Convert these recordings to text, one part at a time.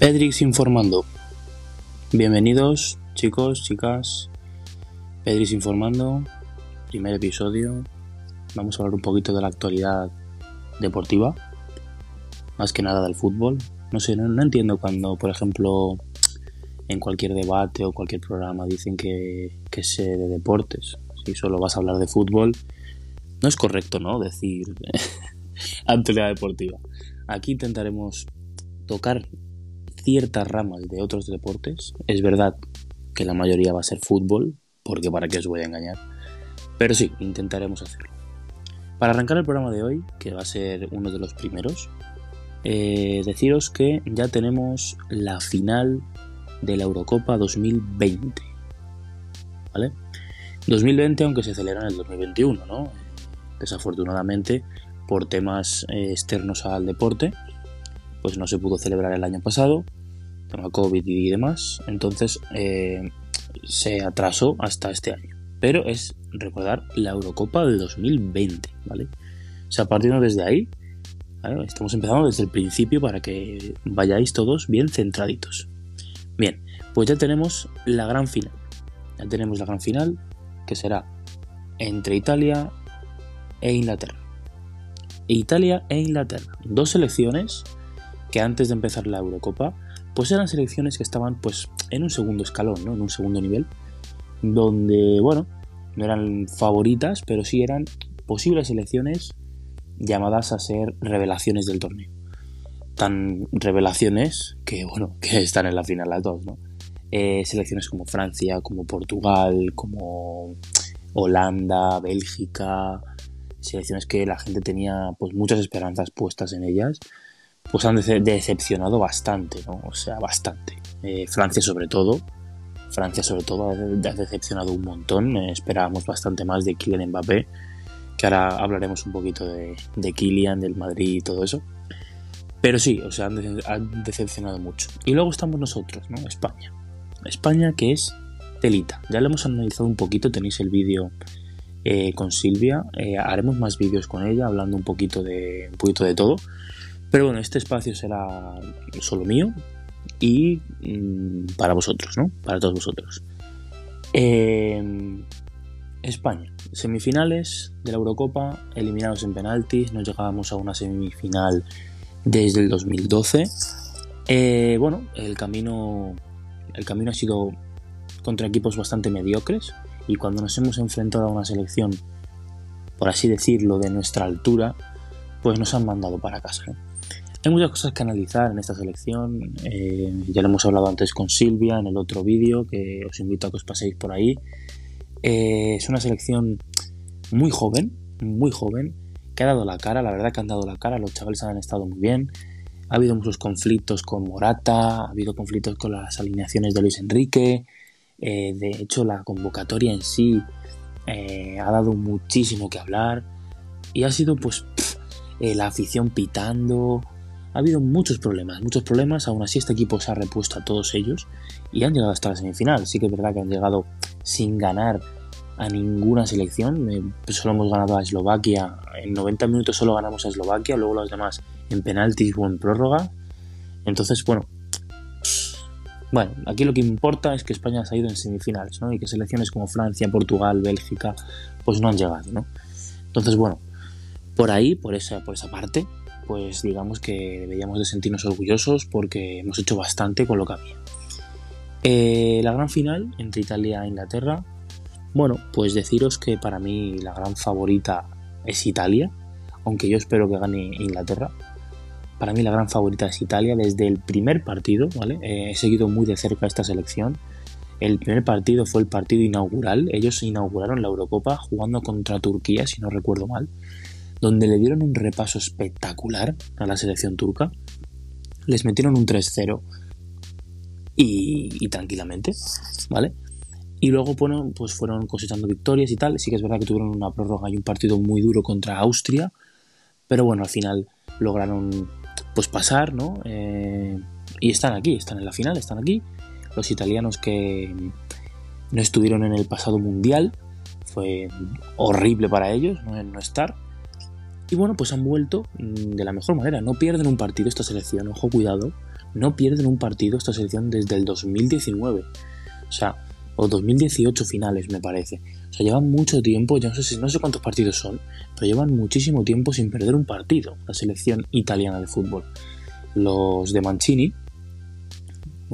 Pedrix informando. Bienvenidos, chicos, chicas. Pedrix informando. Primer episodio. Vamos a hablar un poquito de la actualidad deportiva. Más que nada del fútbol. No sé, no, entiendo cuando, por ejemplo, en cualquier debate o cualquier programa dicen que, que sé de deportes. Si solo vas a hablar de fútbol, no es correcto, ¿no? Decir actualidad deportiva. Aquí intentaremos tocar ciertas ramas de otros deportes. Es verdad que la mayoría va a ser fútbol, porque para qué os voy a engañar. Pero sí, intentaremos hacerlo. Para arrancar el programa de hoy, que va a ser uno de los primeros, eh, deciros que ya tenemos la final de la Eurocopa 2020. ¿Vale? 2020 aunque se celebra en el 2021, ¿no? Desafortunadamente, por temas eh, externos al deporte, pues no se pudo celebrar el año pasado, tema COVID y demás, entonces eh, se atrasó hasta este año. Pero es recordar la Eurocopa del 2020, ¿vale? O sea, partiendo desde ahí, estamos empezando desde el principio para que vayáis todos bien centraditos. Bien, pues ya tenemos la gran final. Ya tenemos la gran final que será entre Italia e Inglaterra. Italia e Inglaterra, dos selecciones que antes de empezar la Eurocopa, pues eran selecciones que estaban pues en un segundo escalón, ¿no? En un segundo nivel, donde, bueno, no eran favoritas, pero sí eran posibles selecciones llamadas a ser revelaciones del torneo. Tan revelaciones que, bueno, que están en la final las dos, ¿no? Eh, selecciones como Francia, como Portugal, como Holanda, Bélgica, selecciones que la gente tenía pues muchas esperanzas puestas en ellas pues han decepcionado bastante, ¿no? O sea, bastante. Eh, Francia sobre todo, Francia sobre todo ha decepcionado un montón. Eh, esperábamos bastante más de Kylian Mbappé, que ahora hablaremos un poquito de, de Kylian, del Madrid y todo eso. Pero sí, o sea, han, decepcionado mucho. Y luego estamos nosotros, ¿no? España. España que es telita. Ya lo hemos analizado un poquito, tenéis el vídeo eh, con Silvia. haremos más vídeos con ella, hablando un poquito de, un poquito de todo. Pero bueno, este espacio será solo mío y mm, para vosotros, ¿no? Para todos vosotros. Em, España, semifinales de la Eurocopa, eliminados en penaltis, no llegábamos a una semifinal desde el 2012. Eh, bueno, el camino, el camino ha sido contra equipos bastante mediocres y cuando nos hemos enfrentado a una selección, por así decirlo, de nuestra altura, pues nos han mandado para casa. Hay muchas cosas que analizar en esta selección. Eh, ya lo hemos hablado antes con Silvia en el otro vídeo, que os invito a que os paséis por ahí. Eh, es una selección muy joven, muy joven, que ha dado la cara, la verdad que han dado la cara, los chavales han estado muy bien. Ha habido muchos conflictos con Morata, ha habido conflictos con las alineaciones de Luis Enrique. Eh, de hecho, la convocatoria en sí ha dado muchísimo que hablar. Y ha sido pues la afición pitando, ha habido muchos problemas, muchos problemas, aún así este equipo se ha repuesto a todos ellos y han llegado hasta la semifinal. Sí que es verdad que han llegado sin ganar a ninguna selección, eh, solo hemos ganado a Eslovaquia, en 90 minutos solo ganamos a Eslovaquia, luego los demás en penaltis o en prórroga. Entonces, bueno, bueno, aquí lo que importa es que España ha ido en semifinales, ¿no? Y que selecciones como Francia, Portugal, Bélgica, pues no han llegado, ¿no? Entonces, bueno, por ahí, por esa, por esa parte, pues digamos que deberíamos de sentirnos orgullosos porque hemos hecho bastante con lo que había. Eh, la gran final entre Italia e Inglaterra, bueno, pues deciros que para mí la gran favorita es Italia, aunque yo espero que gane Inglaterra. Para mí la gran favorita es Italia desde el primer partido, ¿vale? Eh, he seguido muy de cerca esta selección. El primer partido fue el partido inaugural. Ellos inauguraron la Eurocopa jugando contra Turquía, si no recuerdo mal donde le dieron un repaso espectacular a la selección turca. Les metieron un 3-0 y, tranquilamente, ¿vale? Y luego bueno, pues fueron cosechando victorias y tal. Sí que es verdad que tuvieron una prórroga y un partido muy duro contra Austria, pero bueno, al final lograron pues pasar, ¿no? Eh, y están aquí, están en la final, están aquí. Los italianos que no estuvieron en el pasado mundial, fue horrible para ellos no estar. Y bueno, pues han vuelto mm, de la mejor manera. No pierden un partido esta selección, ojo, cuidado. no pierden un partido esta selección desde el 2019. O sea, o 2018 finales, me parece. O sea, llevan mucho tiempo, ya no sé, no sé cuántos partidos son, pero llevan muchísimo tiempo sin perder un partido, la selección italiana de fútbol. Los de Mancini,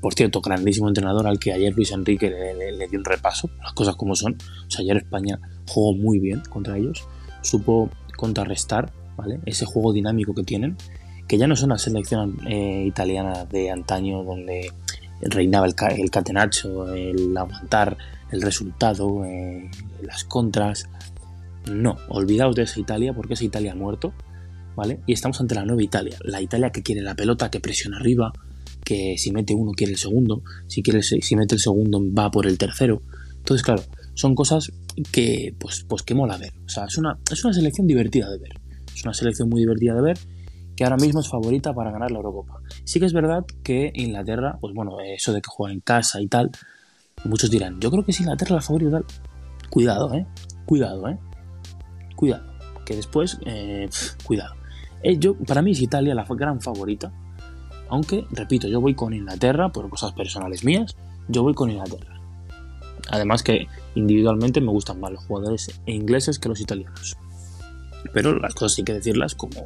por cierto, grandísimo entrenador al que ayer Luis Enrique le, dio un repaso, las cosas como son. O sea, ayer España jugó muy bien contra ellos, supo contrarrestar ¿vale? ese juego dinámico que tienen, que ya no son la selección eh, italiana de antaño donde reinaba el, el catenacho, el aguantar el resultado, eh, las contras. No, olvidaos de esa Italia porque esa Italia ha muerto, ¿vale? Y estamos ante la nueva Italia, la Italia que quiere la pelota, que presiona arriba, que si mete uno quiere el segundo, si, quiere, si mete el segundo va por el tercero. Entonces, claro, son cosas que, pues, pues que mola ver. O sea, es una, es una selección divertida de ver. Es una selección muy divertida de ver que ahora mismo es favorita para ganar la Eurocopa. Sí que es verdad que Inglaterra, pues bueno, eso de que juega en casa y tal, muchos dirán, yo creo que es Inglaterra la favorita. Cuidado, eh. Cuidado, eh. Cuidado. Que después, eh, cuidado. Eh, yo, para mí es Italia la gran favorita. Aunque, repito, yo voy con Inglaterra, por cosas personales mías, yo voy con Inglaterra. Además que individualmente me gustan más los jugadores ingleses que los italianos. Pero las cosas hay que decirlas como,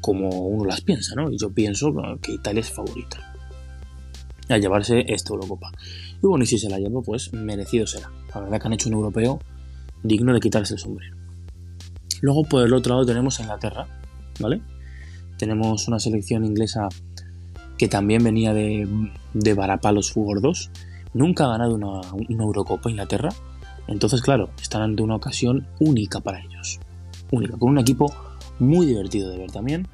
como uno las piensa, ¿no? Y yo pienso que Italia es favorita a llevarse esta Eurocopa. Y bueno, y si se la lleva, pues merecido será. La verdad que han hecho un europeo digno de quitarse el sombrero. Luego por el otro lado tenemos Inglaterra, ¿vale? Tenemos una selección inglesa que también venía de, de Barapalos gordos. Nunca ha ganado una, una Eurocopa Inglaterra. Entonces, claro, están ante una ocasión única para ellos. Única, con un equipo muy divertido de ver también.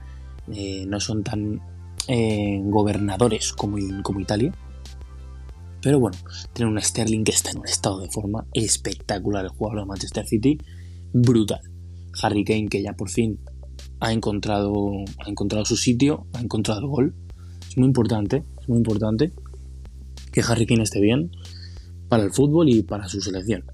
Eh, no son tan eh, gobernadores como, como Italia. Pero bueno, tienen un Sterling que está en un estado de forma espectacular. El jugador de Manchester City, brutal. Harry Kane que ya por fin ha encontrado, ha encontrado su sitio, ha encontrado el gol. Es muy importante, es muy importante que Harry Kane esté bien para el fútbol y para su selección.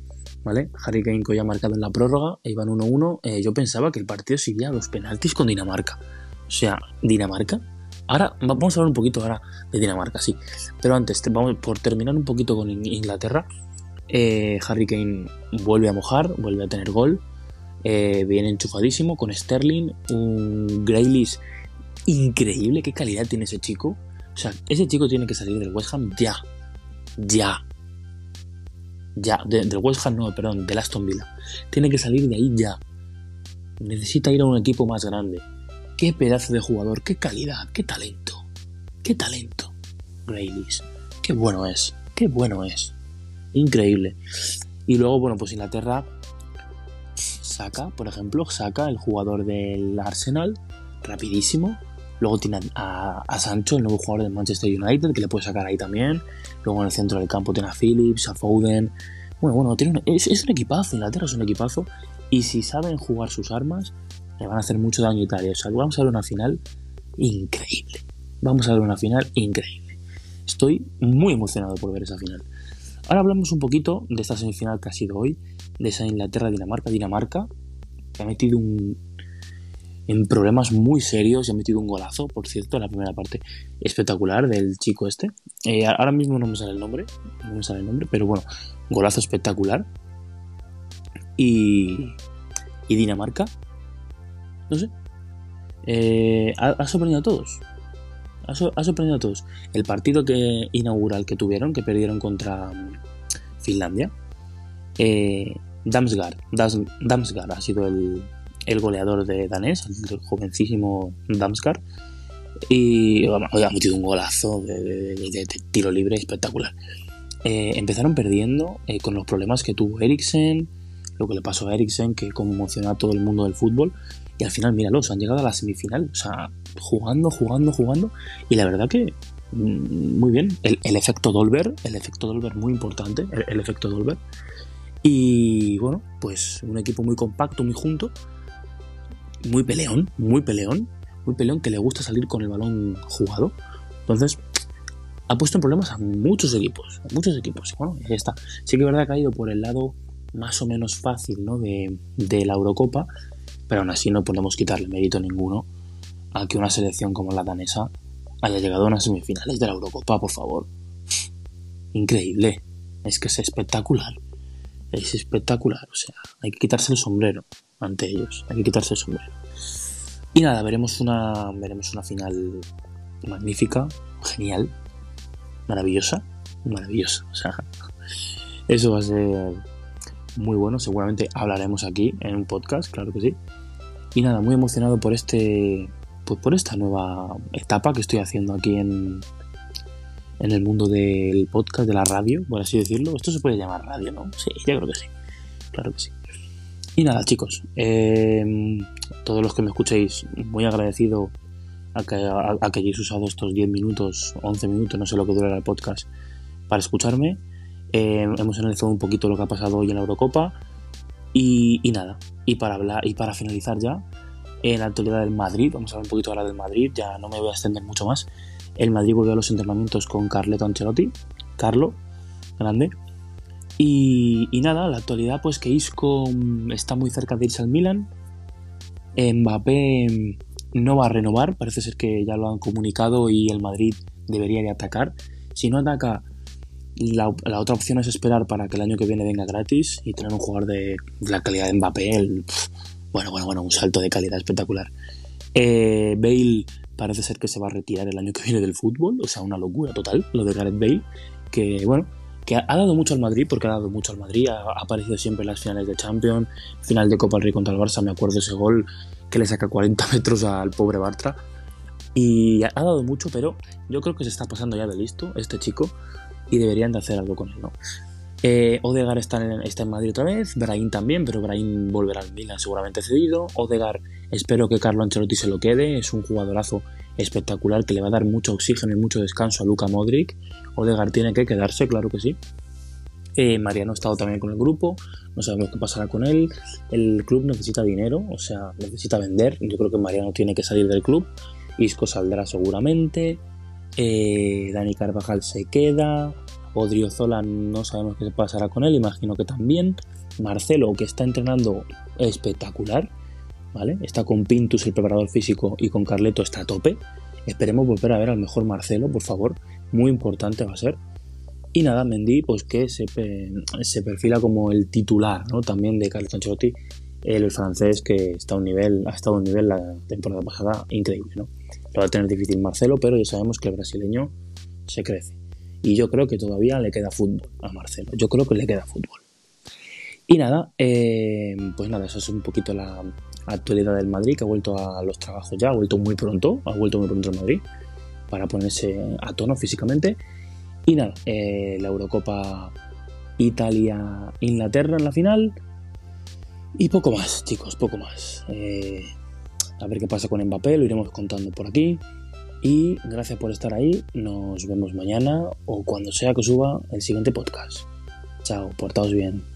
¿vale? Harry Kane que ya ha marcado en la prórroga, e iban 1-1, eh, yo pensaba que el partido seguía a los penaltis con Dinamarca. O sea, Dinamarca. Ahora vamos a hablar un poquito ahora de Dinamarca, sí. Pero antes, vamos por terminar un poquito con Inglaterra. Eh, Harry Kane vuelve a mojar, vuelve a tener gol. Eh, viene enchufadísimo con Sterling, un Graylis increíble. ¿Qué calidad tiene ese chico? O sea, ese chico tiene que salir del West Ham ya. Ya ya, del West Ham no, perdón, del Aston Villa. Tiene que salir de ahí ya. Necesita ir a un equipo más grande. Qué pedazo de jugador, qué calidad, qué talento. Qué talento. Graylis. Qué bueno es, qué bueno es. Increíble. Y luego, bueno, pues Inglaterra saca, por ejemplo, saca el jugador del Arsenal, rapidísimo. Luego tiene a, Sancho, el nuevo jugador del Manchester United, que le puede sacar ahí también. Luego en el centro del campo tiene a Phillips, a Foden. Bueno, bueno, tiene es, un equipazo, Inglaterra es un equipazo. Y si saben jugar sus armas, le van a hacer mucho daño a Italia. O sea, vamos a ver una final increíble. Vamos a ver una final increíble. Estoy muy emocionado por ver esa final. Ahora hablamos un poquito de esta semifinal que ha sido hoy, de esa Inglaterra-Dinamarca. Dinamarca, que ha metido un, en problemas muy serios y ha metido un golazo, por cierto, en la primera parte espectacular del chico este. Eh, ahora mismo no me sale el nombre, no me sale el nombre, pero bueno, golazo espectacular. Y, Dinamarca, no sé, eh, ha, sorprendido a todos. Ha, sorprendido a todos. El partido que inaugural que tuvieron, que perdieron contra mm, Finlandia, eh, Damsgaard, Damsgaard ha sido el, el goleador de danés, el jovencísimo Damsgaard, y ha metido un golazo de, tiro libre espectacular. Eh, empezaron perdiendo eh, con los problemas que tuvo Eriksen, lo que le pasó a Eriksen, que conmocionó a todo el mundo del fútbol, y al final, míralos, han llegado a la semifinal, o sea, jugando, jugando, jugando, y la verdad que mm, muy bien, el, efecto Dolber, el efecto Dolber muy importante, el, el efecto Dolber, y bueno, pues un equipo muy compacto, muy junto, muy peleón, muy peleón, muy peleón que le gusta salir con el balón jugado. Entonces, ha puesto en problemas a muchos equipos, a muchos equipos. bueno, ya está. Sí que es verdad que ha ido por el lado más o menos fácil ¿no? de, de la Eurocopa, pero aún así no podemos quitarle mérito ninguno a que una selección como la danesa haya llegado a unas semifinales de la Eurocopa, por favor. Increíble. Es que es espectacular. Es espectacular. O sea, hay que quitarse el sombrero ante ellos. Hay que quitarse el sombrero. Y nada, veremos una, veremos una final magnífica, genial, maravillosa, maravillosa. O sea, eso va a ser muy bueno. Seguramente hablaremos aquí en un podcast, claro que sí. Y nada, muy emocionado por este, pues por esta nueva etapa que estoy haciendo aquí en, en el mundo del podcast, de la radio, por así decirlo. Esto se puede llamar radio, ¿no? Sí, yo creo que sí. Claro que sí. Y nada, chicos, eh, todos los que me escuchéis, muy agradecido a que, a, que hayáis usado estos 10 minutos, 11 minutos, no sé lo que durará el podcast, para escucharme. Eh, hemos analizado un poquito lo que ha pasado hoy en la Eurocopa. Y, y, nada, y para hablar y para finalizar ya, en la actualidad del Madrid, vamos a hablar un poquito ahora del Madrid, ya no me voy a extender mucho más. El Madrid volvió a los entrenamientos con Carleto Ancelotti, Carlo, grande. Y, nada, la actualidad pues que Isco está muy cerca de irse al Milan. Mbappé no va a renovar, parece ser que ya lo han comunicado y el Madrid debería de atacar. Si no ataca, la, otra opción es esperar para que el año que viene venga gratis y tener un jugador de, la calidad de Mbappé. Bueno, bueno, bueno, un salto de calidad espectacular. Eh, Bale parece ser que se va a retirar el año que viene del fútbol, o sea, una locura total lo de Gareth Bale, que bueno, que ha, dado mucho al Madrid, porque ha dado mucho al Madrid, ha, aparecido siempre en las finales de Champions, final de Copa del Rey contra el Barça, me acuerdo ese gol que le saca 40 metros al pobre Bartra. Y ha dado mucho, pero yo creo que se está pasando ya de listo este chico y deberían de hacer algo con él, ¿no? Eh, Odegar está en, Madrid otra vez, Brahim también, pero Brahim volverá al Milan seguramente cedido. Odegar, espero que Carlo Ancelotti se lo quede, es un jugadorazo espectacular que le va a dar mucho oxígeno y mucho descanso a Luka Modric. Odegar tiene que quedarse, claro que sí. Eh, Mariano ha estado también con el grupo, no sabemos qué pasará con él. El club necesita dinero, o sea, necesita vender. Yo creo que Mariano tiene que salir del club. Isco saldrá seguramente. Eh, Dani Carvajal se queda. Odriozola no sabemos qué pasará con él, imagino que también. Marcelo, que está entrenando espectacular, ¿vale? Está con Pintus, el preparador físico, y con Carleto está a tope. Esperemos volver a ver al mejor Marcelo, por favor. Muy importante va a ser. Y nada, Mendy, pues que se, se perfila como el titular, ¿no? También de Carlos Ancelotti, el francés que está a un nivel, ha estado a un nivel la temporada pasada increíble, ¿no? Lo va a tener difícil Marcelo, pero ya sabemos que el brasileño se crece. Y yo creo que todavía le queda fútbol a Marcelo. Yo creo que le queda fútbol. Y nada, eh, pues nada, eso es un poquito la actualidad del Madrid, que ha vuelto a los trabajos ya, ha vuelto muy pronto, ha vuelto muy pronto al Madrid, para ponerse a tono físicamente. Y nada, eh, la Eurocopa Italia-Inglaterra en la final. Y poco más, chicos, poco más. Eh, a ver qué pasa con Mbappé, lo iremos contando por aquí. Y gracias por estar ahí. Nos vemos mañana o cuando sea que suba el siguiente podcast. Chao, portaos bien.